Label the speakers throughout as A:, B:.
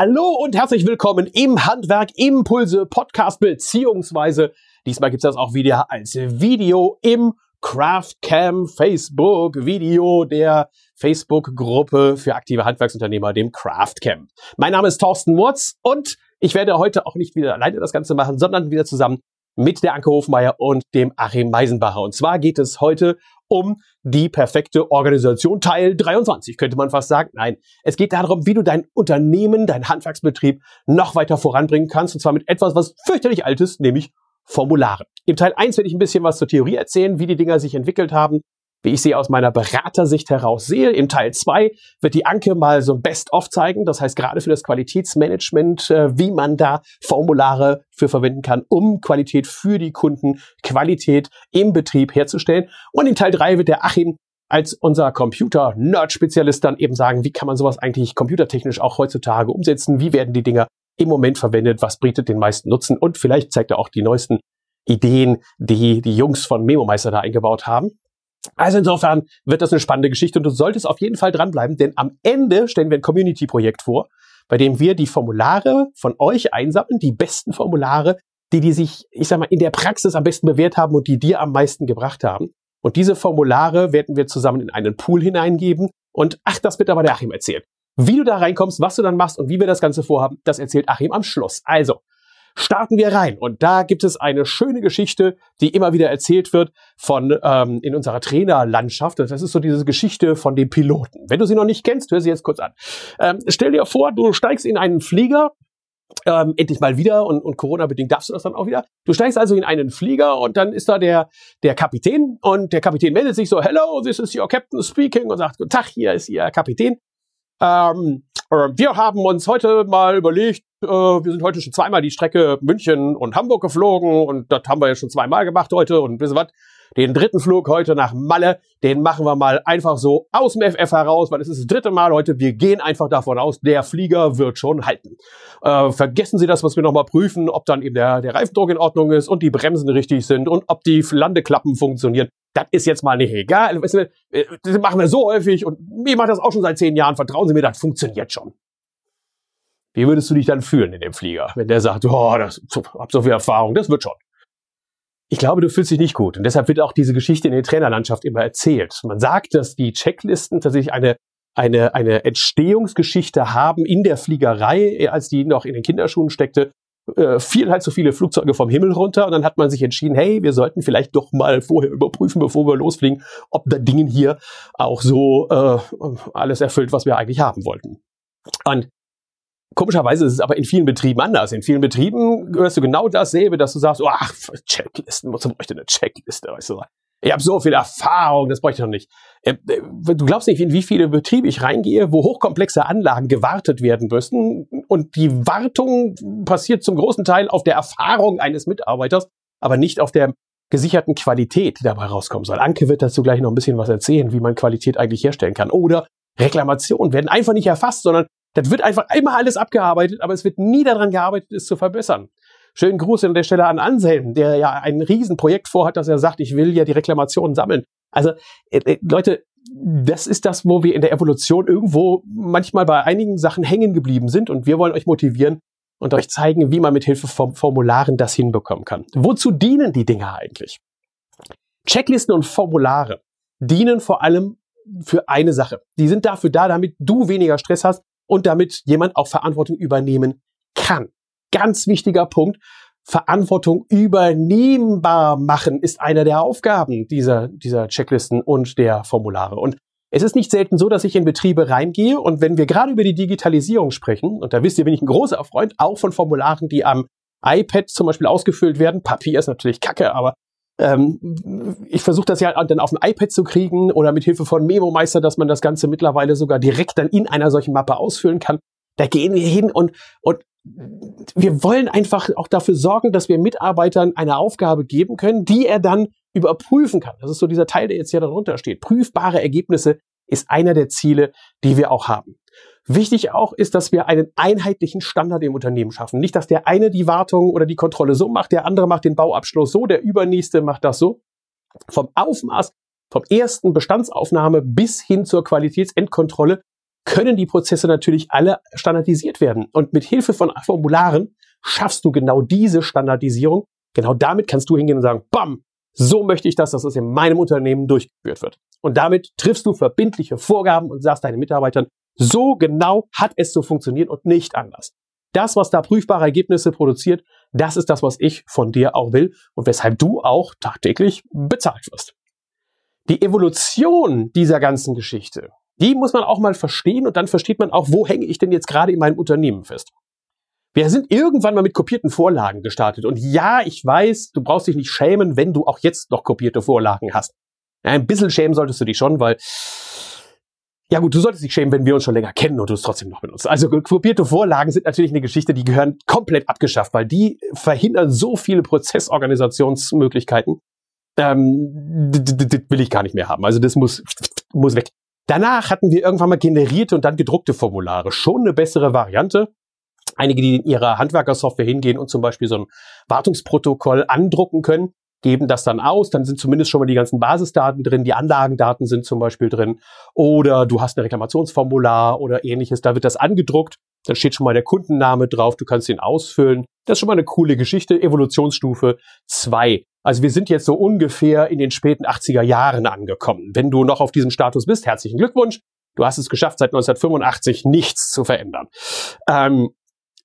A: Hallo und herzlich willkommen im Handwerk Impulse Podcast beziehungsweise diesmal gibt es das auch wieder als Video im Craftcam Facebook Video der Facebook Gruppe für aktive Handwerksunternehmer, dem Craftcam. Mein Name ist Thorsten Murz und ich werde heute auch nicht wieder alleine das Ganze machen, sondern wieder zusammen mit der Anke Hofmeier und dem Achim Meisenbacher. Und zwar geht es heute um die perfekte Organisation. Teil 23 könnte man fast sagen. Nein, es geht darum, wie du dein Unternehmen, dein Handwerksbetrieb noch weiter voranbringen kannst. Und zwar mit etwas, was fürchterlich alt ist, nämlich Formulare. Im Teil 1 werde ich ein bisschen was zur Theorie erzählen, wie die Dinger sich entwickelt haben, wie ich sie aus meiner Beratersicht heraus sehe. Im Teil 2 wird die Anke mal so ein Best-of zeigen. Das heißt, gerade für das Qualitätsmanagement, äh, wie man da Formulare für verwenden kann, um Qualität für die Kunden, Qualität im Betrieb herzustellen. Und in Teil 3 wird der Achim als unser Computer-Nerd-Spezialist dann eben sagen, wie kann man sowas eigentlich computertechnisch auch heutzutage umsetzen? Wie werden die Dinger im Moment verwendet? Was bietet den meisten Nutzen? Und vielleicht zeigt er auch die neuesten Ideen, die die Jungs von Memo Meister da eingebaut haben. Also insofern wird das eine spannende Geschichte und du solltest auf jeden Fall dranbleiben, denn am Ende stellen wir ein Community-Projekt vor, bei dem wir die Formulare von euch einsammeln, die besten Formulare, die die sich, ich sag mal, in der Praxis am besten bewährt haben und die dir am meisten gebracht haben. Und diese Formulare werden wir zusammen in einen Pool hineingeben. Und ach, das wird aber der Achim erzählen. Wie du da reinkommst, was du dann machst und wie wir das Ganze vorhaben, das erzählt Achim am Schluss. Also, starten wir rein. Und da gibt es eine schöne Geschichte, die immer wieder erzählt wird von ähm, in unserer Trainerlandschaft. Das ist so diese Geschichte von dem Piloten. Wenn du sie noch nicht kennst, hör sie jetzt kurz an. Ähm, stell dir vor, du steigst in einen Flieger ähm, endlich mal wieder und, und Corona-bedingt darfst du das dann auch wieder. Du steigst also in einen Flieger und dann ist da der, der Kapitän und der Kapitän meldet sich so, hello, this is your captain speaking und sagt, guten Tag, hier ist Ihr Kapitän. Ähm, äh, wir haben uns heute mal überlegt, äh, wir sind heute schon zweimal die Strecke München und Hamburg geflogen und das haben wir ja schon zweimal gemacht heute und wisst ihr was? Den dritten Flug heute nach Malle, den machen wir mal einfach so aus dem FF heraus, weil es ist das dritte Mal heute. Wir gehen einfach davon aus, der Flieger wird schon halten. Äh, vergessen Sie das, was wir nochmal prüfen, ob dann eben der, der Reifendruck in Ordnung ist und die Bremsen richtig sind und ob die Landeklappen funktionieren. Das ist jetzt mal nicht egal. Äh, das machen wir so häufig und mir macht das auch schon seit zehn Jahren. Vertrauen Sie mir, das funktioniert schon. Wie würdest du dich dann fühlen in dem Flieger, wenn der sagt, oh, das, hab so viel Erfahrung, das wird schon. Ich glaube, du fühlst dich nicht gut. Und deshalb wird auch diese Geschichte in der Trainerlandschaft immer erzählt. Man sagt, dass die Checklisten tatsächlich eine, eine, eine Entstehungsgeschichte haben in der Fliegerei, als die noch in den Kinderschuhen steckte. Äh, fielen halt so viele Flugzeuge vom Himmel runter und dann hat man sich entschieden, hey, wir sollten vielleicht doch mal vorher überprüfen, bevor wir losfliegen, ob da Dingen hier auch so äh, alles erfüllt, was wir eigentlich haben wollten. Und Komischerweise ist es aber in vielen Betrieben anders. In vielen Betrieben hörst du genau dasselbe, dass du sagst, oh, ach, Checklisten, wozu bräuchte eine Checkliste? Weißt du? Ich habe so viel Erfahrung, das bräuchte ich noch nicht. Äh, äh, du glaubst nicht, in wie viele Betriebe ich reingehe, wo hochkomplexe Anlagen gewartet werden müssen. Und die Wartung passiert zum großen Teil auf der Erfahrung eines Mitarbeiters, aber nicht auf der gesicherten Qualität, die dabei rauskommen soll. Anke wird dazu gleich noch ein bisschen was erzählen, wie man Qualität eigentlich herstellen kann. Oder Reklamationen werden einfach nicht erfasst, sondern das wird einfach immer alles abgearbeitet, aber es wird nie daran gearbeitet, es zu verbessern. Schönen Gruß an der Stelle an Anselm, der ja ein Riesenprojekt vorhat, dass er sagt, ich will ja die Reklamationen sammeln. Also, äh, äh, Leute, das ist das, wo wir in der Evolution irgendwo manchmal bei einigen Sachen hängen geblieben sind und wir wollen euch motivieren und euch zeigen, wie man mit Hilfe von Formularen das hinbekommen kann. Wozu dienen die Dinger eigentlich? Checklisten und Formulare dienen vor allem für eine Sache. Die sind dafür da, damit du weniger Stress hast und damit jemand auch Verantwortung übernehmen kann. Ganz wichtiger Punkt. Verantwortung übernehmbar machen ist einer der Aufgaben dieser, dieser Checklisten und der Formulare. Und es ist nicht selten so, dass ich in Betriebe reingehe und wenn wir gerade über die Digitalisierung sprechen, und da wisst ihr, bin ich ein großer Freund, auch von Formularen, die am iPad zum Beispiel ausgefüllt werden. Papier ist natürlich kacke, aber ähm, ich versuche das ja dann auf dem iPad zu kriegen oder mit Hilfe von Memo Meister, dass man das Ganze mittlerweile sogar direkt dann in einer solchen Mappe ausfüllen kann. Da gehen wir hin und, und wir wollen einfach auch dafür sorgen, dass wir Mitarbeitern eine Aufgabe geben können, die er dann überprüfen kann. Das ist so dieser Teil, der jetzt hier darunter steht. Prüfbare Ergebnisse ist einer der Ziele, die wir auch haben. Wichtig auch ist, dass wir einen einheitlichen Standard im Unternehmen schaffen. Nicht, dass der eine die Wartung oder die Kontrolle so macht, der andere macht den Bauabschluss so, der übernächste macht das so. Vom Aufmaß, vom ersten Bestandsaufnahme bis hin zur Qualitätsendkontrolle können die Prozesse natürlich alle standardisiert werden. Und mit Hilfe von Formularen schaffst du genau diese Standardisierung. Genau damit kannst du hingehen und sagen, bam, so möchte ich das, dass das in meinem Unternehmen durchgeführt wird. Und damit triffst du verbindliche Vorgaben und sagst deinen Mitarbeitern, so genau hat es zu funktionieren und nicht anders. Das, was da prüfbare Ergebnisse produziert, das ist das, was ich von dir auch will und weshalb du auch tagtäglich bezahlt wirst. Die Evolution dieser ganzen Geschichte, die muss man auch mal verstehen und dann versteht man auch, wo hänge ich denn jetzt gerade in meinem Unternehmen fest. Wir sind irgendwann mal mit kopierten Vorlagen gestartet. Und ja, ich weiß, du brauchst dich nicht schämen, wenn du auch jetzt noch kopierte Vorlagen hast. Ein bisschen schämen solltest du dich schon, weil ja gut, du solltest dich schämen, wenn wir uns schon länger kennen und du es trotzdem noch benutzt. Also kopierte Vorlagen sind natürlich eine Geschichte, die gehören komplett abgeschafft, weil die verhindern so viele Prozessorganisationsmöglichkeiten. Ähm, das will ich gar nicht mehr haben. Also das muss, muss weg. Danach hatten wir irgendwann mal generierte und dann gedruckte Formulare. Schon eine bessere Variante. Einige, die in ihrer Handwerkersoftware hingehen und zum Beispiel so ein Wartungsprotokoll andrucken können geben das dann aus, dann sind zumindest schon mal die ganzen Basisdaten drin, die Anlagendaten sind zum Beispiel drin oder du hast ein Reklamationsformular oder ähnliches, da wird das angedruckt, dann steht schon mal der Kundenname drauf, du kannst ihn ausfüllen. Das ist schon mal eine coole Geschichte, Evolutionsstufe 2. Also wir sind jetzt so ungefähr in den späten 80er Jahren angekommen. Wenn du noch auf diesem Status bist, herzlichen Glückwunsch. Du hast es geschafft, seit 1985 nichts zu verändern. Ähm,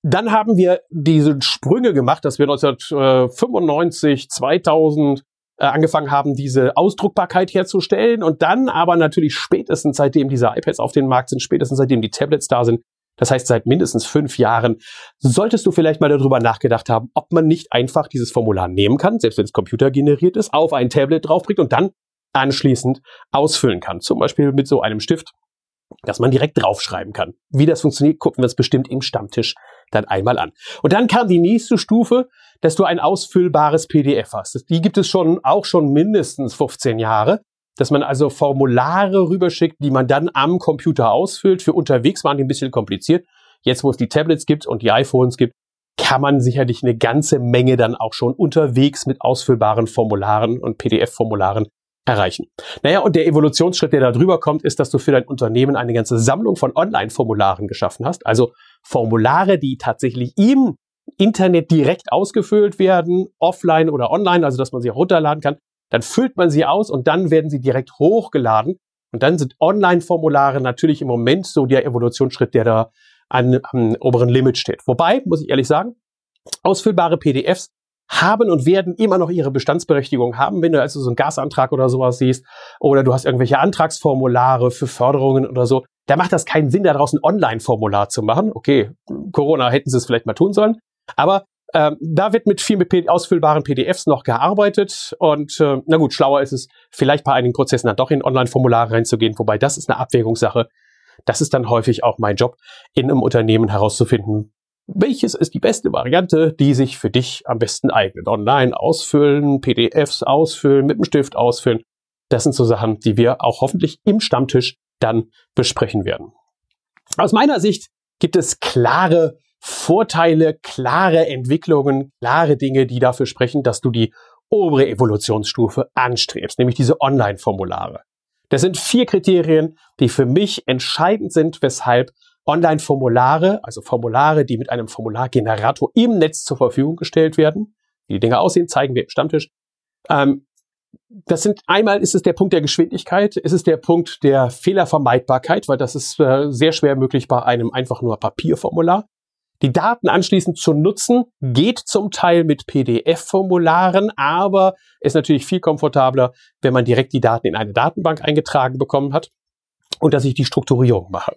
A: dann haben wir diese Sprünge gemacht, dass wir 1995, 2000 äh, angefangen haben, diese Ausdruckbarkeit herzustellen und dann aber natürlich spätestens seitdem diese iPads auf den Markt sind, spätestens seitdem die Tablets da sind, das heißt seit mindestens fünf Jahren, solltest du vielleicht mal darüber nachgedacht haben, ob man nicht einfach dieses Formular nehmen kann, selbst wenn es computergeneriert ist, auf ein Tablet draufbringt und dann anschließend ausfüllen kann. Zum Beispiel mit so einem Stift, dass man direkt draufschreiben kann. Wie das funktioniert, gucken wir uns bestimmt im Stammtisch dann einmal an. Und dann kam die nächste Stufe, dass du ein ausfüllbares PDF hast. Die gibt es schon auch schon mindestens 15 Jahre, dass man also Formulare rüberschickt, die man dann am Computer ausfüllt. Für unterwegs waren die ein bisschen kompliziert. Jetzt, wo es die Tablets gibt und die iPhones gibt, kann man sicherlich eine ganze Menge dann auch schon unterwegs mit ausfüllbaren Formularen und PDF-Formularen erreichen. Naja, und der Evolutionsschritt, der da drüber kommt, ist, dass du für dein Unternehmen eine ganze Sammlung von Online-Formularen geschaffen hast. Also Formulare, die tatsächlich im Internet direkt ausgefüllt werden, offline oder online, also dass man sie auch runterladen kann. Dann füllt man sie aus und dann werden sie direkt hochgeladen. Und dann sind Online-Formulare natürlich im Moment so der Evolutionsschritt, der da an, am oberen Limit steht. Wobei, muss ich ehrlich sagen, ausfüllbare PDFs haben und werden immer noch ihre Bestandsberechtigung haben, wenn du also so einen Gasantrag oder sowas siehst oder du hast irgendwelche Antragsformulare für Förderungen oder so, da macht das keinen Sinn, daraus ein Online-Formular zu machen. Okay, Corona hätten sie es vielleicht mal tun sollen, aber ähm, da wird mit viel mit ausfüllbaren PDFs noch gearbeitet und äh, na gut, schlauer ist es, vielleicht bei einigen Prozessen dann doch in Online-Formulare reinzugehen, wobei das ist eine Abwägungssache. Das ist dann häufig auch mein Job, in einem Unternehmen herauszufinden, welches ist die beste Variante, die sich für dich am besten eignet? Online ausfüllen, PDFs ausfüllen, mit dem Stift ausfüllen. Das sind so Sachen, die wir auch hoffentlich im Stammtisch dann besprechen werden. Aus meiner Sicht gibt es klare Vorteile, klare Entwicklungen, klare Dinge, die dafür sprechen, dass du die obere Evolutionsstufe anstrebst, nämlich diese Online-Formulare. Das sind vier Kriterien, die für mich entscheidend sind, weshalb Online-Formulare, also Formulare, die mit einem Formulargenerator im Netz zur Verfügung gestellt werden. Wie die Dinge aussehen, zeigen wir im Stammtisch. Ähm, das sind einmal ist es der Punkt der Geschwindigkeit, ist es der Punkt der Fehlervermeidbarkeit, weil das ist äh, sehr schwer möglich bei einem einfach nur Papierformular. Die Daten anschließend zu nutzen geht zum Teil mit PDF-Formularen, aber ist natürlich viel komfortabler, wenn man direkt die Daten in eine Datenbank eingetragen bekommen hat und dass ich die Strukturierung mache.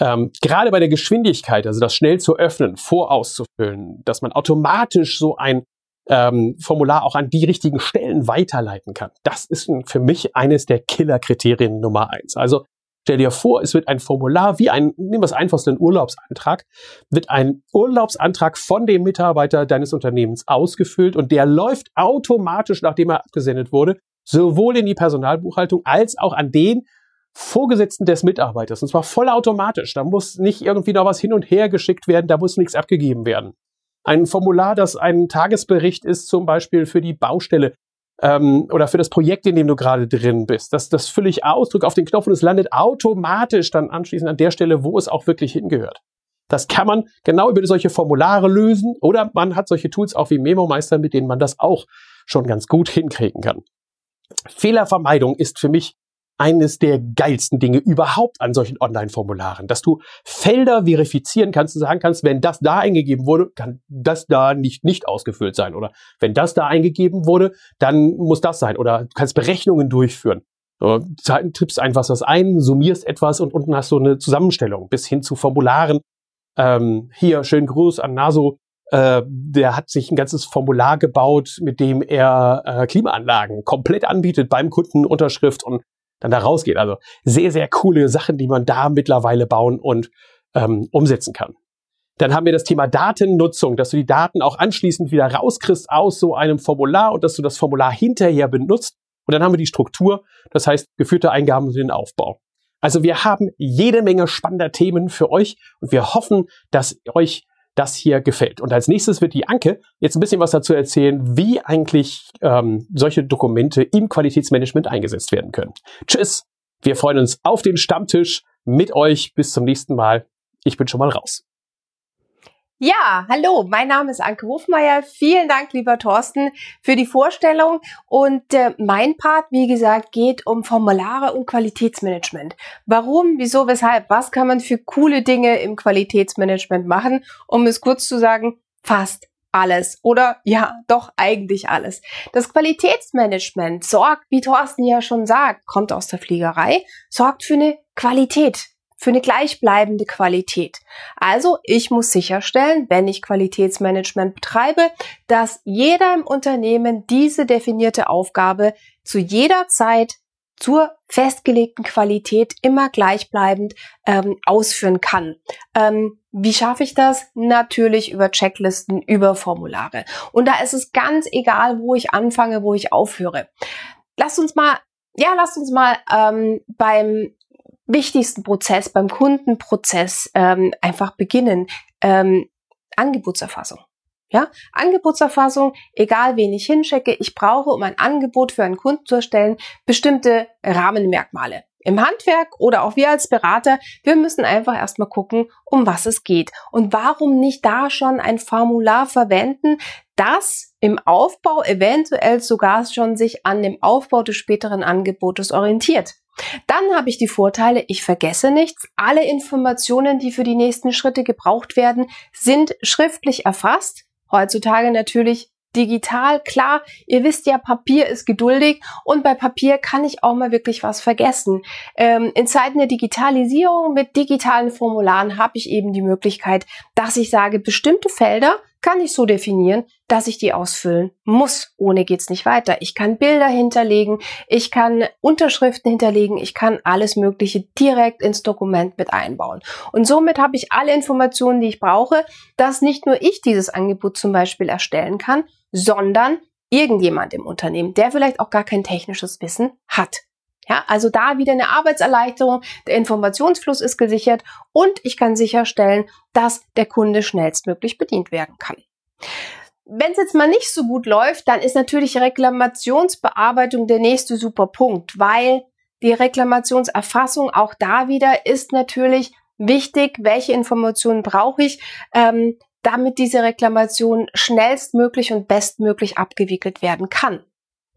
A: Ähm, gerade bei der Geschwindigkeit, also das schnell zu öffnen, vorauszufüllen, dass man automatisch so ein ähm, Formular auch an die richtigen Stellen weiterleiten kann. Das ist für mich eines der Killer-Kriterien Nummer eins. Also stell dir vor, es wird ein Formular wie ein, nehmen wir das einfachste, ein Urlaubsantrag, wird ein Urlaubsantrag von dem Mitarbeiter deines Unternehmens ausgefüllt und der läuft automatisch, nachdem er abgesendet wurde, sowohl in die Personalbuchhaltung als auch an den Vorgesetzten des Mitarbeiters. Und zwar vollautomatisch. Da muss nicht irgendwie noch was hin und her geschickt werden, da muss nichts abgegeben werden. Ein Formular, das ein Tagesbericht ist, zum Beispiel für die Baustelle, ähm, oder für das Projekt, in dem du gerade drin bist. Das, das fülle ich aus, drücke auf den Knopf und es landet automatisch dann anschließend an der Stelle, wo es auch wirklich hingehört. Das kann man genau über solche Formulare lösen oder man hat solche Tools auch wie Memo Meister, mit denen man das auch schon ganz gut hinkriegen kann. Fehlervermeidung ist für mich eines der geilsten Dinge überhaupt an solchen Online-Formularen, dass du Felder verifizieren kannst und sagen kannst, wenn das da eingegeben wurde, kann das da nicht, nicht ausgefüllt sein. Oder wenn das da eingegeben wurde, dann muss das sein. Oder du kannst Berechnungen durchführen. Du tippst einfach was ein, summierst etwas und unten hast du eine Zusammenstellung bis hin zu Formularen. Ähm, hier, schönen Gruß an Naso. Äh, der hat sich ein ganzes Formular gebaut, mit dem er äh, Klimaanlagen komplett anbietet beim Kunden, Unterschrift und dann da rausgeht. Also sehr, sehr coole Sachen, die man da mittlerweile bauen und ähm, umsetzen kann. Dann haben wir das Thema Datennutzung, dass du die Daten auch anschließend wieder rauskriegst aus so einem Formular und dass du das Formular hinterher benutzt. Und dann haben wir die Struktur, das heißt geführte Eingaben und den Aufbau. Also wir haben jede Menge spannender Themen für euch und wir hoffen, dass euch das hier gefällt. Und als nächstes wird die Anke jetzt ein bisschen was dazu erzählen, wie eigentlich ähm, solche Dokumente im Qualitätsmanagement eingesetzt werden können. Tschüss, wir freuen uns auf den Stammtisch mit euch. Bis zum nächsten Mal. Ich bin schon mal raus.
B: Ja, hallo, mein Name ist Anke Hofmeier. Vielen Dank, lieber Thorsten, für die Vorstellung. Und äh, mein Part, wie gesagt, geht um Formulare und Qualitätsmanagement. Warum, wieso, weshalb, was kann man für coole Dinge im Qualitätsmanagement machen? Um es kurz zu sagen, fast alles oder ja, doch eigentlich alles. Das Qualitätsmanagement sorgt, wie Thorsten ja schon sagt, kommt aus der Fliegerei, sorgt für eine Qualität für eine gleichbleibende Qualität. Also ich muss sicherstellen, wenn ich Qualitätsmanagement betreibe, dass jeder im Unternehmen diese definierte Aufgabe zu jeder Zeit zur festgelegten Qualität immer gleichbleibend ähm, ausführen kann. Ähm, wie schaffe ich das? Natürlich über Checklisten, über Formulare. Und da ist es ganz egal, wo ich anfange, wo ich aufhöre. Lasst uns mal, ja, lasst uns mal ähm, beim wichtigsten Prozess, beim Kundenprozess ähm, einfach beginnen. Ähm, Angebotserfassung. Ja, Angebotserfassung, egal wen ich hinschicke, ich brauche, um ein Angebot für einen Kunden zu erstellen, bestimmte Rahmenmerkmale. Im Handwerk oder auch wir als Berater, wir müssen einfach erstmal gucken, um was es geht. Und warum nicht da schon ein Formular verwenden, das im Aufbau eventuell sogar schon sich an dem Aufbau des späteren Angebotes orientiert. Dann habe ich die Vorteile, ich vergesse nichts. Alle Informationen, die für die nächsten Schritte gebraucht werden, sind schriftlich erfasst. Heutzutage natürlich digital. Klar, ihr wisst ja, Papier ist geduldig und bei Papier kann ich auch mal wirklich was vergessen. Ähm, in Zeiten der Digitalisierung mit digitalen Formularen habe ich eben die Möglichkeit, dass ich sage, bestimmte Felder kann ich so definieren, dass ich die ausfüllen muss. Ohne geht's nicht weiter. Ich kann Bilder hinterlegen, ich kann Unterschriften hinterlegen, ich kann alles Mögliche direkt ins Dokument mit einbauen. Und somit habe ich alle Informationen, die ich brauche, dass nicht nur ich dieses Angebot zum Beispiel erstellen kann, sondern irgendjemand im Unternehmen, der vielleicht auch gar kein technisches Wissen hat. Ja, also da wieder eine Arbeitserleichterung, der Informationsfluss ist gesichert und ich kann sicherstellen, dass der Kunde schnellstmöglich bedient werden kann. Wenn es jetzt mal nicht so gut läuft, dann ist natürlich Reklamationsbearbeitung der nächste super Punkt, weil die Reklamationserfassung auch da wieder ist natürlich wichtig, welche Informationen brauche ich, ähm, damit diese Reklamation schnellstmöglich und bestmöglich abgewickelt werden kann.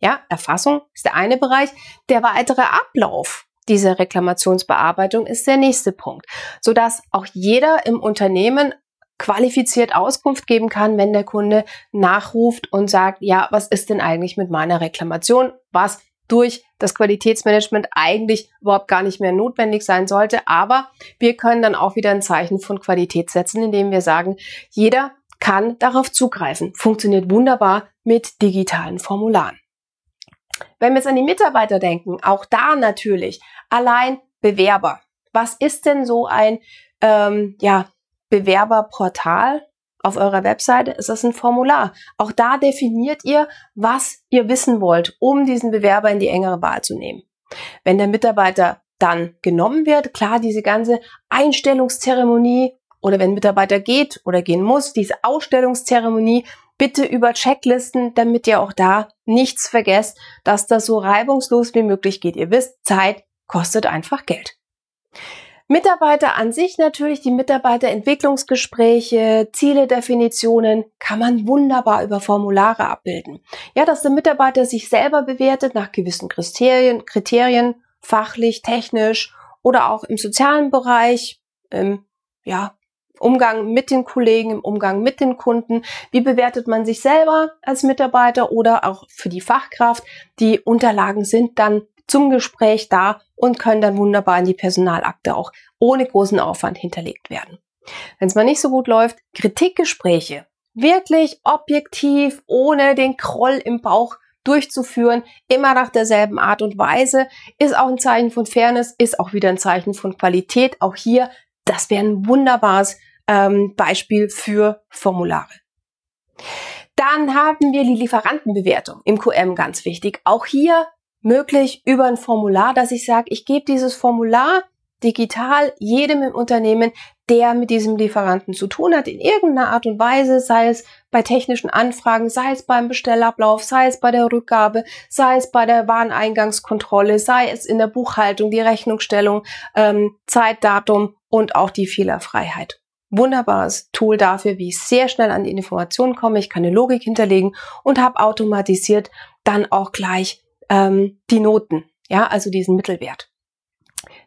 B: Ja, Erfassung ist der eine Bereich. Der weitere Ablauf dieser Reklamationsbearbeitung ist der nächste Punkt, sodass auch jeder im Unternehmen qualifiziert Auskunft geben kann, wenn der Kunde nachruft und sagt, ja, was ist denn eigentlich mit meiner Reklamation, was durch das Qualitätsmanagement eigentlich überhaupt gar nicht mehr notwendig sein sollte. Aber wir können dann auch wieder ein Zeichen von Qualität setzen, indem wir sagen, jeder kann darauf zugreifen. Funktioniert wunderbar mit digitalen Formularen. Wenn wir jetzt an die Mitarbeiter denken, auch da natürlich allein Bewerber. Was ist denn so ein ähm, ja, Bewerberportal auf eurer Webseite? Ist das ein Formular? Auch da definiert ihr, was ihr wissen wollt, um diesen Bewerber in die engere Wahl zu nehmen. Wenn der Mitarbeiter dann genommen wird, klar, diese ganze Einstellungszeremonie oder wenn ein Mitarbeiter geht oder gehen muss, diese Ausstellungszeremonie, bitte über Checklisten, damit ihr auch da nichts vergesst, dass das so reibungslos wie möglich geht. Ihr wisst, Zeit kostet einfach Geld. Mitarbeiter an sich natürlich, die Mitarbeiterentwicklungsgespräche, Zieledefinitionen kann man wunderbar über Formulare abbilden. Ja, dass der Mitarbeiter sich selber bewertet nach gewissen Kriterien, Kriterien fachlich, technisch oder auch im sozialen Bereich, im ja, Umgang mit den Kollegen, im Umgang mit den Kunden. Wie bewertet man sich selber als Mitarbeiter oder auch für die Fachkraft? Die Unterlagen sind dann zum Gespräch da und können dann wunderbar in die Personalakte auch ohne großen Aufwand hinterlegt werden. Wenn es mal nicht so gut läuft, Kritikgespräche. Wirklich objektiv, ohne den Kroll im Bauch durchzuführen, immer nach derselben Art und Weise, ist auch ein Zeichen von Fairness, ist auch wieder ein Zeichen von Qualität. Auch hier, das wäre ein wunderbares ähm, Beispiel für Formulare. Dann haben wir die Lieferantenbewertung im QM ganz wichtig. Auch hier möglich über ein Formular, dass ich sage, ich gebe dieses Formular digital jedem im Unternehmen, der mit diesem Lieferanten zu tun hat, in irgendeiner Art und Weise, sei es bei technischen Anfragen, sei es beim Bestellablauf, sei es bei der Rückgabe, sei es bei der Wareneingangskontrolle, sei es in der Buchhaltung, die Rechnungsstellung, ähm, Zeitdatum und auch die Fehlerfreiheit. Wunderbares Tool dafür, wie ich sehr schnell an die Informationen komme. Ich kann eine Logik hinterlegen und habe automatisiert dann auch gleich ähm, die Noten, ja, also diesen Mittelwert.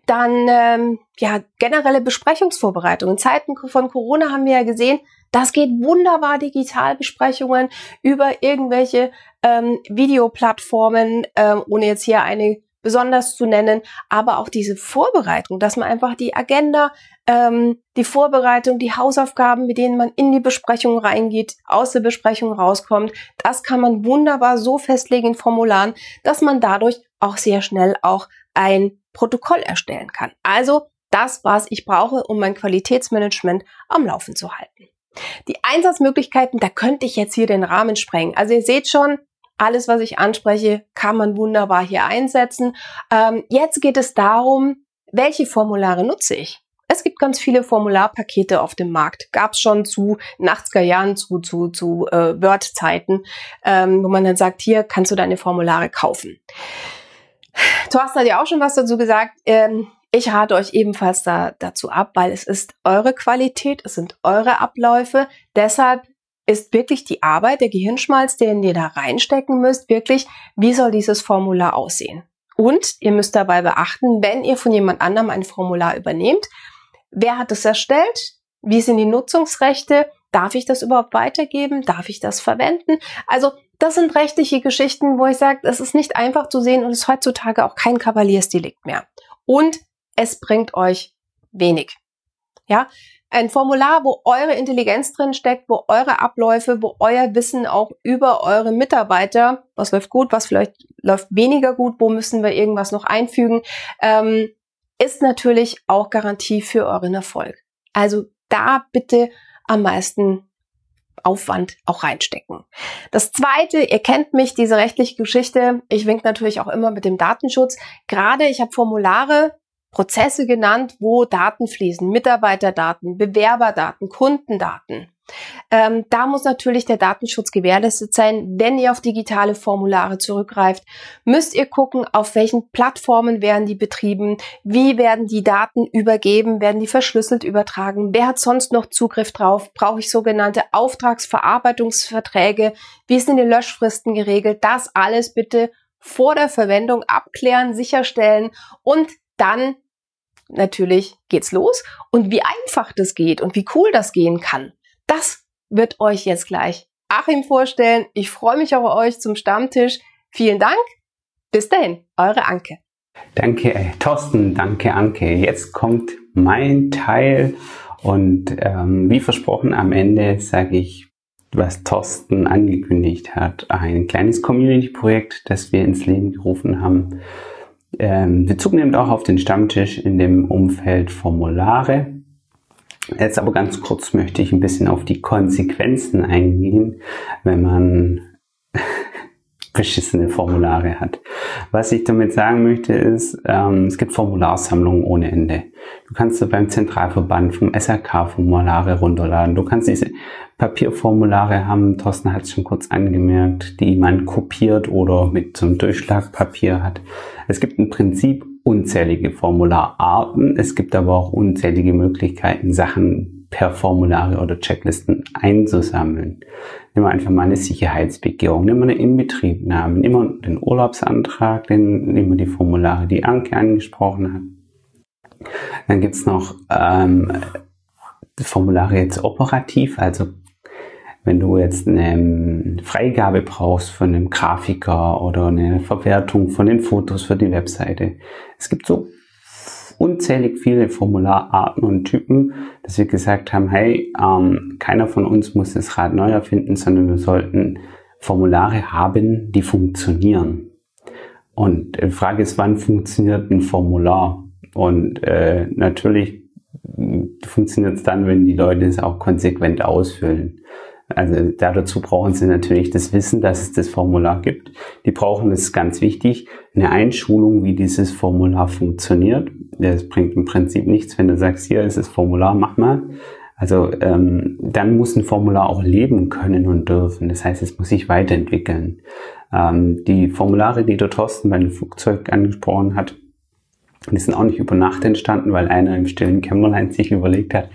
B: Dann ähm, ja generelle Besprechungsvorbereitung. In Zeiten von Corona haben wir ja gesehen, das geht wunderbar digital Besprechungen über irgendwelche ähm, Videoplattformen, ähm, ohne jetzt hier eine besonders zu nennen, aber auch diese Vorbereitung, dass man einfach die Agenda, ähm, die Vorbereitung, die Hausaufgaben, mit denen man in die Besprechung reingeht, aus der Besprechung rauskommt, das kann man wunderbar so festlegen in Formularen, dass man dadurch auch sehr schnell auch ein Protokoll erstellen kann. Also das, was ich brauche, um mein Qualitätsmanagement am Laufen zu halten. Die Einsatzmöglichkeiten, da könnte ich jetzt hier den Rahmen sprengen. Also ihr seht schon, alles, was ich anspreche, kann man wunderbar hier einsetzen. Ähm, jetzt geht es darum, welche Formulare nutze ich? Es gibt ganz viele Formularpakete auf dem Markt. Gab es schon zu 80er Jahren, zu, zu, zu äh, Word-Zeiten, ähm, wo man dann sagt, hier kannst du deine Formulare kaufen. Thorsten hat ja auch schon was dazu gesagt. Ähm, ich rate euch ebenfalls da, dazu ab, weil es ist eure Qualität, es sind eure Abläufe. Deshalb ist wirklich die Arbeit, der Gehirnschmalz, den ihr da reinstecken müsst, wirklich, wie soll dieses Formular aussehen? Und ihr müsst dabei beachten, wenn ihr von jemand anderem ein Formular übernehmt, wer hat es erstellt? Wie sind die Nutzungsrechte? Darf ich das überhaupt weitergeben? Darf ich das verwenden? Also das sind rechtliche Geschichten, wo ich sage, es ist nicht einfach zu sehen und ist heutzutage auch kein Kavaliersdelikt mehr. Und es bringt euch wenig. Ja, ein Formular, wo eure Intelligenz drin steckt, wo eure Abläufe, wo euer Wissen auch über eure Mitarbeiter, was läuft gut, was vielleicht läuft weniger gut, wo müssen wir irgendwas noch einfügen, ähm, ist natürlich auch Garantie für euren Erfolg. Also da bitte am meisten Aufwand auch reinstecken. Das zweite, ihr kennt mich, diese rechtliche Geschichte. Ich wink natürlich auch immer mit dem Datenschutz. Gerade ich habe Formulare, Prozesse genannt, wo Daten fließen, Mitarbeiterdaten, Bewerberdaten, Kundendaten. Ähm, da muss natürlich der Datenschutz gewährleistet sein. Wenn ihr auf digitale Formulare zurückgreift, müsst ihr gucken, auf welchen Plattformen werden die betrieben, wie werden die Daten übergeben, werden die verschlüsselt übertragen, wer hat sonst noch Zugriff drauf, brauche ich sogenannte Auftragsverarbeitungsverträge, wie sind die Löschfristen geregelt, das alles bitte vor der Verwendung abklären, sicherstellen und dann natürlich geht's los. Und wie einfach das geht und wie cool das gehen kann, das wird euch jetzt gleich Achim vorstellen. Ich freue mich auf euch zum Stammtisch. Vielen Dank. Bis dahin, eure Anke.
C: Danke, äh, Thorsten. Danke, Anke. Jetzt kommt mein Teil. Und ähm, wie versprochen, am Ende sage ich, was Thorsten angekündigt hat. Ein kleines Community-Projekt, das wir ins Leben gerufen haben Bezug nimmt auch auf den Stammtisch in dem Umfeld Formulare. Jetzt aber ganz kurz möchte ich ein bisschen auf die Konsequenzen eingehen, wenn man beschissene Formulare hat. Was ich damit sagen möchte ist, ähm, es gibt Formularsammlungen ohne Ende. Du kannst du beim Zentralverband vom SRK Formulare runterladen. Du kannst diese Papierformulare haben, Thorsten hat es schon kurz angemerkt, die man kopiert oder mit so einem Durchschlagpapier hat. Es gibt im Prinzip unzählige Formulararten. Es gibt aber auch unzählige Möglichkeiten, Sachen per Formulare oder Checklisten einzusammeln. Nehmen wir einfach mal eine Sicherheitsbegehung, nehmen wir eine Inbetriebnahme, nehmen wir den Urlaubsantrag, den, nehmen wir die Formulare, die Anke angesprochen hat. Dann gibt's noch ähm, Formulare jetzt operativ, also wenn du jetzt eine Freigabe brauchst von einem Grafiker oder eine Verwertung von den Fotos für die Webseite. Es gibt so unzählig viele Formulararten und Typen, dass wir gesagt haben, hey, ähm, keiner von uns muss das Rad neu erfinden, sondern wir sollten Formulare haben, die funktionieren. Und die Frage ist, wann funktioniert ein Formular? Und äh, natürlich funktioniert es dann, wenn die Leute es auch konsequent ausfüllen. Also dazu brauchen sie natürlich das Wissen, dass es das Formular gibt. Die brauchen, das ist ganz wichtig, eine Einschulung, wie dieses Formular funktioniert. Das bringt im Prinzip nichts, wenn du sagst, hier ist das Formular, mach mal. Also ähm, dann muss ein Formular auch leben können und dürfen. Das heißt, es muss sich weiterentwickeln. Ähm, die Formulare, die der Thorsten bei dem Flugzeug angesprochen hat, die sind auch nicht über Nacht entstanden, weil einer im stillen Kämmerlein sich überlegt hat,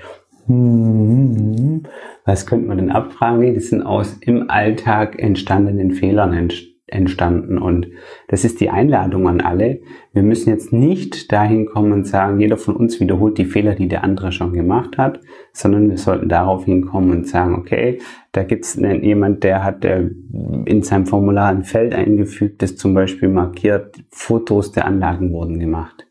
C: hm, was könnte man denn abfragen? Die sind aus im Alltag entstandenen Fehlern entstanden. Und das ist die Einladung an alle. Wir müssen jetzt nicht dahin kommen und sagen, jeder von uns wiederholt die Fehler, die der andere schon gemacht hat, sondern wir sollten darauf hinkommen und sagen, okay, da gibt es jemand, der hat in seinem Formular ein Feld eingefügt, das zum Beispiel markiert, Fotos der Anlagen wurden gemacht.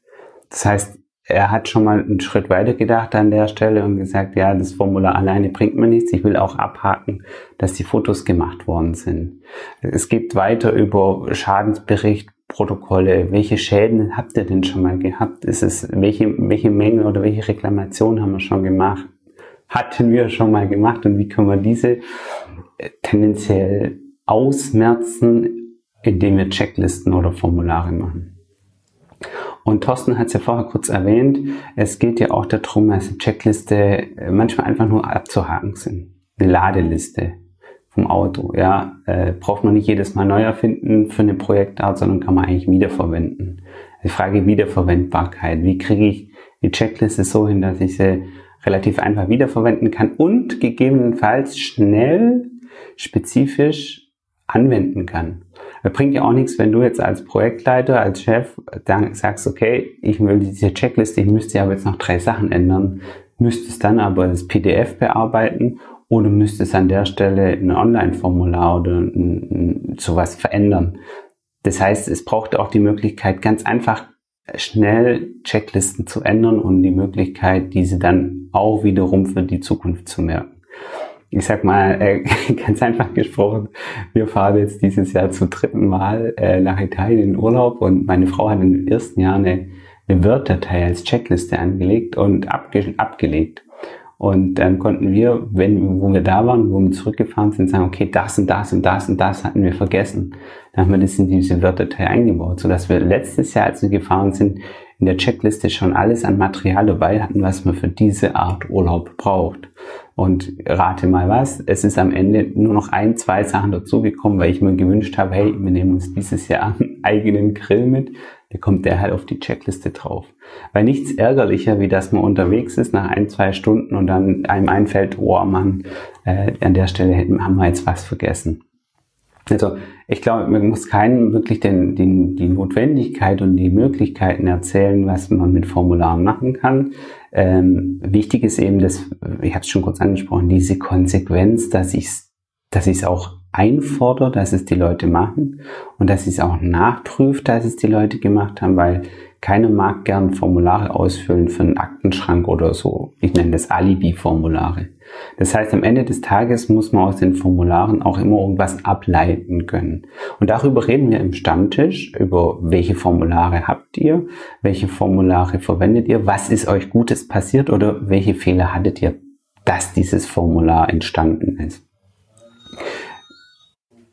C: Das heißt, er hat schon mal einen Schritt weiter gedacht an der Stelle und gesagt, ja, das Formular alleine bringt mir nichts. Ich will auch abhaken, dass die Fotos gemacht worden sind. Es geht weiter über Schadensbericht, Protokolle. Welche Schäden habt ihr denn schon mal gehabt? Ist es, welche, welche Menge oder welche Reklamation haben wir schon gemacht? Hatten wir schon mal gemacht und wie können wir diese äh, tendenziell ausmerzen, indem wir Checklisten oder Formulare machen? Und Thorsten hat es ja vorher kurz erwähnt, es geht ja auch darum, dass eine Checkliste äh, manchmal einfach nur abzuhaken sind. Eine Ladeliste vom Auto, ja, äh, braucht man nicht jedes Mal neu erfinden für eine Projektart, sondern kann man eigentlich wiederverwenden. Die Frage Wiederverwendbarkeit. Wie kriege ich die Checkliste so hin, dass ich sie relativ einfach wiederverwenden kann und gegebenenfalls schnell, spezifisch anwenden kann. Bringt ja auch nichts, wenn du jetzt als Projektleiter, als Chef dann sagst, okay, ich will diese Checkliste, ich müsste aber jetzt noch drei Sachen ändern, müsstest dann aber das PDF bearbeiten oder müsstest an der Stelle ein Online-Formular oder ein, ein, sowas verändern. Das heißt, es braucht auch die Möglichkeit, ganz einfach schnell Checklisten zu ändern und die Möglichkeit, diese dann auch wiederum für die Zukunft zu merken ich sag mal, äh, ganz einfach gesprochen, wir fahren jetzt dieses Jahr zum dritten Mal äh, nach Italien in Urlaub und meine Frau hat im ersten Jahr eine, eine Word-Datei als Checkliste angelegt und abge abgelegt. Und dann konnten wir, wenn, wo wir da waren, wo wir zurückgefahren sind, sagen, okay, das und das und das und das hatten wir vergessen. Dann haben wir das in diese Word-Datei eingebaut, sodass wir letztes Jahr, als wir gefahren sind, in der Checkliste schon alles an Material dabei hatten, was man für diese Art Urlaub braucht. Und rate mal was, es ist am Ende nur noch ein, zwei Sachen dazugekommen, weil ich mir gewünscht habe, hey, wir nehmen uns dieses Jahr einen eigenen Grill mit. Da kommt der halt auf die Checkliste drauf. Weil nichts ärgerlicher, wie dass man unterwegs ist nach ein, zwei Stunden und dann einem einfällt, oh Mann, äh, an der Stelle haben wir jetzt was vergessen. Also ich glaube, man muss keinem wirklich den, den, die Notwendigkeit und die Möglichkeiten erzählen, was man mit Formularen machen kann. Ähm, wichtig ist eben, dass, ich habe es schon kurz angesprochen, diese Konsequenz, dass ich es dass ich's auch einfordere, dass es die Leute machen und dass ich es auch nachprüfe, dass es die Leute gemacht haben, weil keiner mag gern Formulare ausfüllen für einen Aktenschrank oder so. Ich nenne das Alibi-Formulare. Das heißt, am Ende des Tages muss man aus den Formularen auch immer irgendwas ableiten können. Und darüber reden wir im Stammtisch, über welche Formulare habt ihr, welche Formulare verwendet ihr, was ist euch Gutes passiert oder welche Fehler hattet ihr, dass dieses Formular entstanden ist.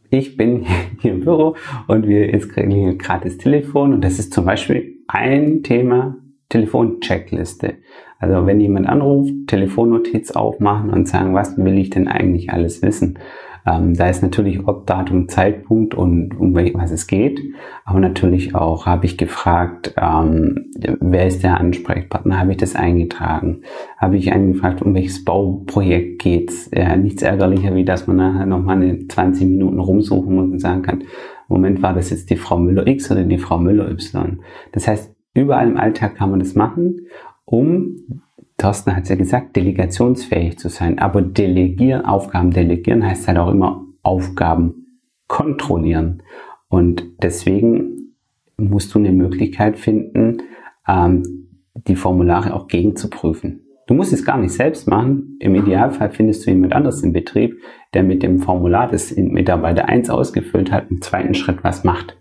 C: ich bin hier im Büro und wir jetzt kriegen gerade das Telefon und das ist zum Beispiel ein Thema Telefoncheckliste. Also wenn jemand anruft, Telefonnotiz aufmachen und sagen, was will ich denn eigentlich alles wissen? Ähm, da ist natürlich Ort, Datum, Zeitpunkt und um was es geht. Aber natürlich auch habe ich gefragt, ähm, wer ist der Ansprechpartner? Habe ich das eingetragen? Habe ich eingefragt, um welches Bauprojekt geht's? Ja, nichts ärgerlicher, wie dass man nachher nochmal eine 20 Minuten rumsuchen muss und sagen kann, Moment, war das jetzt die Frau Müller X oder die Frau Müller Y? Das heißt, überall im Alltag kann man das machen, um Thorsten hat es ja gesagt, delegationsfähig zu sein. Aber delegieren, Aufgaben delegieren heißt halt auch immer Aufgaben kontrollieren. Und deswegen musst du eine Möglichkeit finden, ähm, die Formulare auch gegenzuprüfen. Du musst es gar nicht selbst machen. Im Idealfall findest du jemand anderes im Betrieb, der mit dem Formular, das Mitarbeiter 1 ausgefüllt hat, im zweiten Schritt was macht.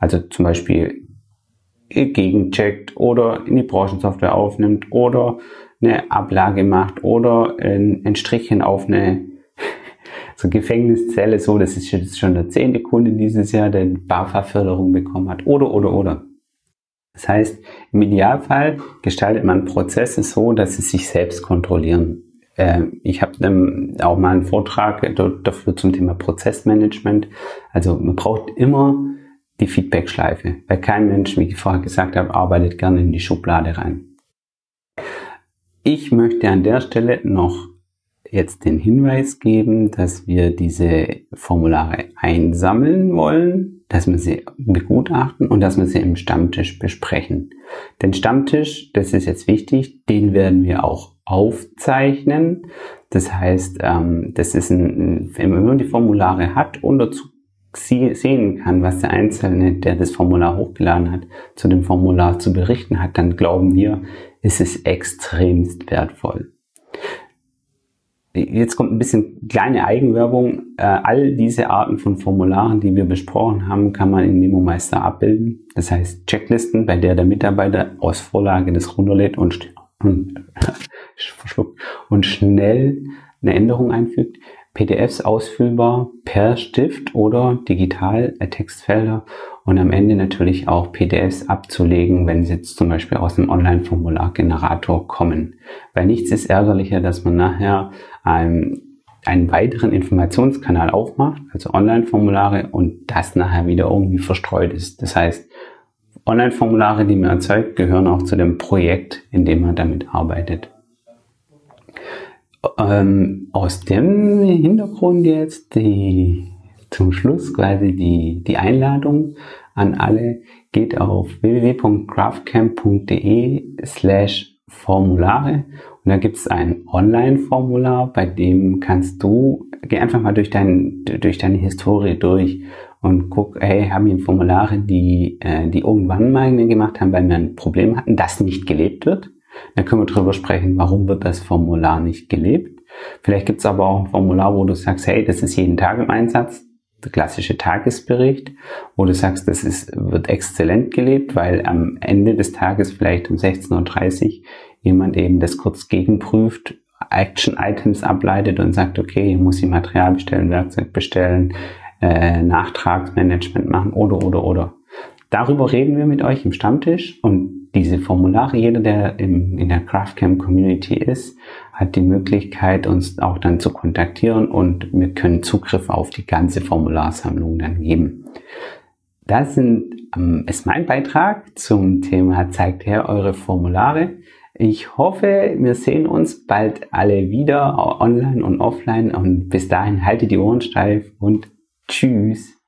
C: Also zum Beispiel gegencheckt oder in die Branchensoftware aufnimmt oder eine Ablage macht oder ein, Strichchen auf eine so Gefängniszelle, so, das ist jetzt schon der zehnte Kunde dieses Jahr, der BAFA-Förderung bekommen hat, oder, oder, oder. Das heißt, im Idealfall gestaltet man Prozesse so, dass sie sich selbst kontrollieren. Ähm, ich habe auch mal einen Vortrag dafür zum Thema Prozessmanagement. Also man braucht immer die Feedback-Schleife, weil kein Mensch, wie ich vorher gesagt habe, arbeitet gerne in die Schublade rein. Ich möchte an der Stelle noch jetzt den Hinweis geben, dass wir diese Formulare einsammeln wollen, dass wir sie begutachten und dass wir sie im Stammtisch besprechen. Den Stammtisch, das ist jetzt wichtig, den werden wir auch aufzeichnen. Das heißt, ähm, das ist ein, wenn man die Formulare hat und dazu sehen kann, was der Einzelne, der das Formular hochgeladen hat, zu dem Formular zu berichten hat, dann glauben wir, ist es extremst wertvoll. Jetzt kommt ein bisschen kleine Eigenwerbung. Äh, all diese Arten von Formularen, die wir besprochen haben, kann man in MemoMeister abbilden. Das heißt Checklisten, bei der der Mitarbeiter aus Vorlage das runterlädt und, und, und schnell eine Änderung einfügt. PDFs ausfüllbar per Stift oder digital äh, Textfelder und am Ende natürlich auch PDFs abzulegen, wenn sie jetzt zum Beispiel aus dem Online-Formular-Generator kommen. Weil nichts ist ärgerlicher, dass man nachher ähm, einen weiteren Informationskanal aufmacht, also Online-Formulare und das nachher wieder irgendwie verstreut ist. Das heißt, Online-Formulare, die man erzeugt, gehören auch zu dem Projekt, in dem man damit arbeitet. Ähm, aus dem Hintergrund jetzt die, zum Schluss quasi die, die Einladung an alle. Geht auf www.graphcamp.de slash Formulare und da gibt es ein Online-Formular, bei dem kannst du, geh einfach mal durch, dein, durch deine Historie durch und guck, hey, haben wir Formulare, die, äh, die irgendwann mal gemacht haben, weil wir ein Problem hatten, das nicht gelebt wird. Da können wir drüber sprechen, warum wird das Formular nicht gelebt. Vielleicht gibt es aber auch ein Formular, wo du sagst, hey, das ist jeden Tag im Einsatz, der klassische Tagesbericht, wo du sagst, das ist, wird exzellent gelebt, weil am Ende des Tages vielleicht um 16.30 Uhr jemand eben das kurz gegenprüft, Action-Items ableitet und sagt, okay, ich muss ich Material bestellen, Werkzeug bestellen, äh, Nachtragsmanagement machen oder, oder, oder. Darüber reden wir mit euch im Stammtisch und diese Formulare, jeder, der im, in der Craftcamp Community ist, hat die Möglichkeit, uns auch dann zu kontaktieren und wir können Zugriff auf die ganze Formularsammlung dann geben. Das sind, ähm, ist mein Beitrag zum Thema Zeigt her eure Formulare. Ich hoffe, wir sehen uns bald alle wieder online und offline und bis dahin haltet die Ohren steif und tschüss.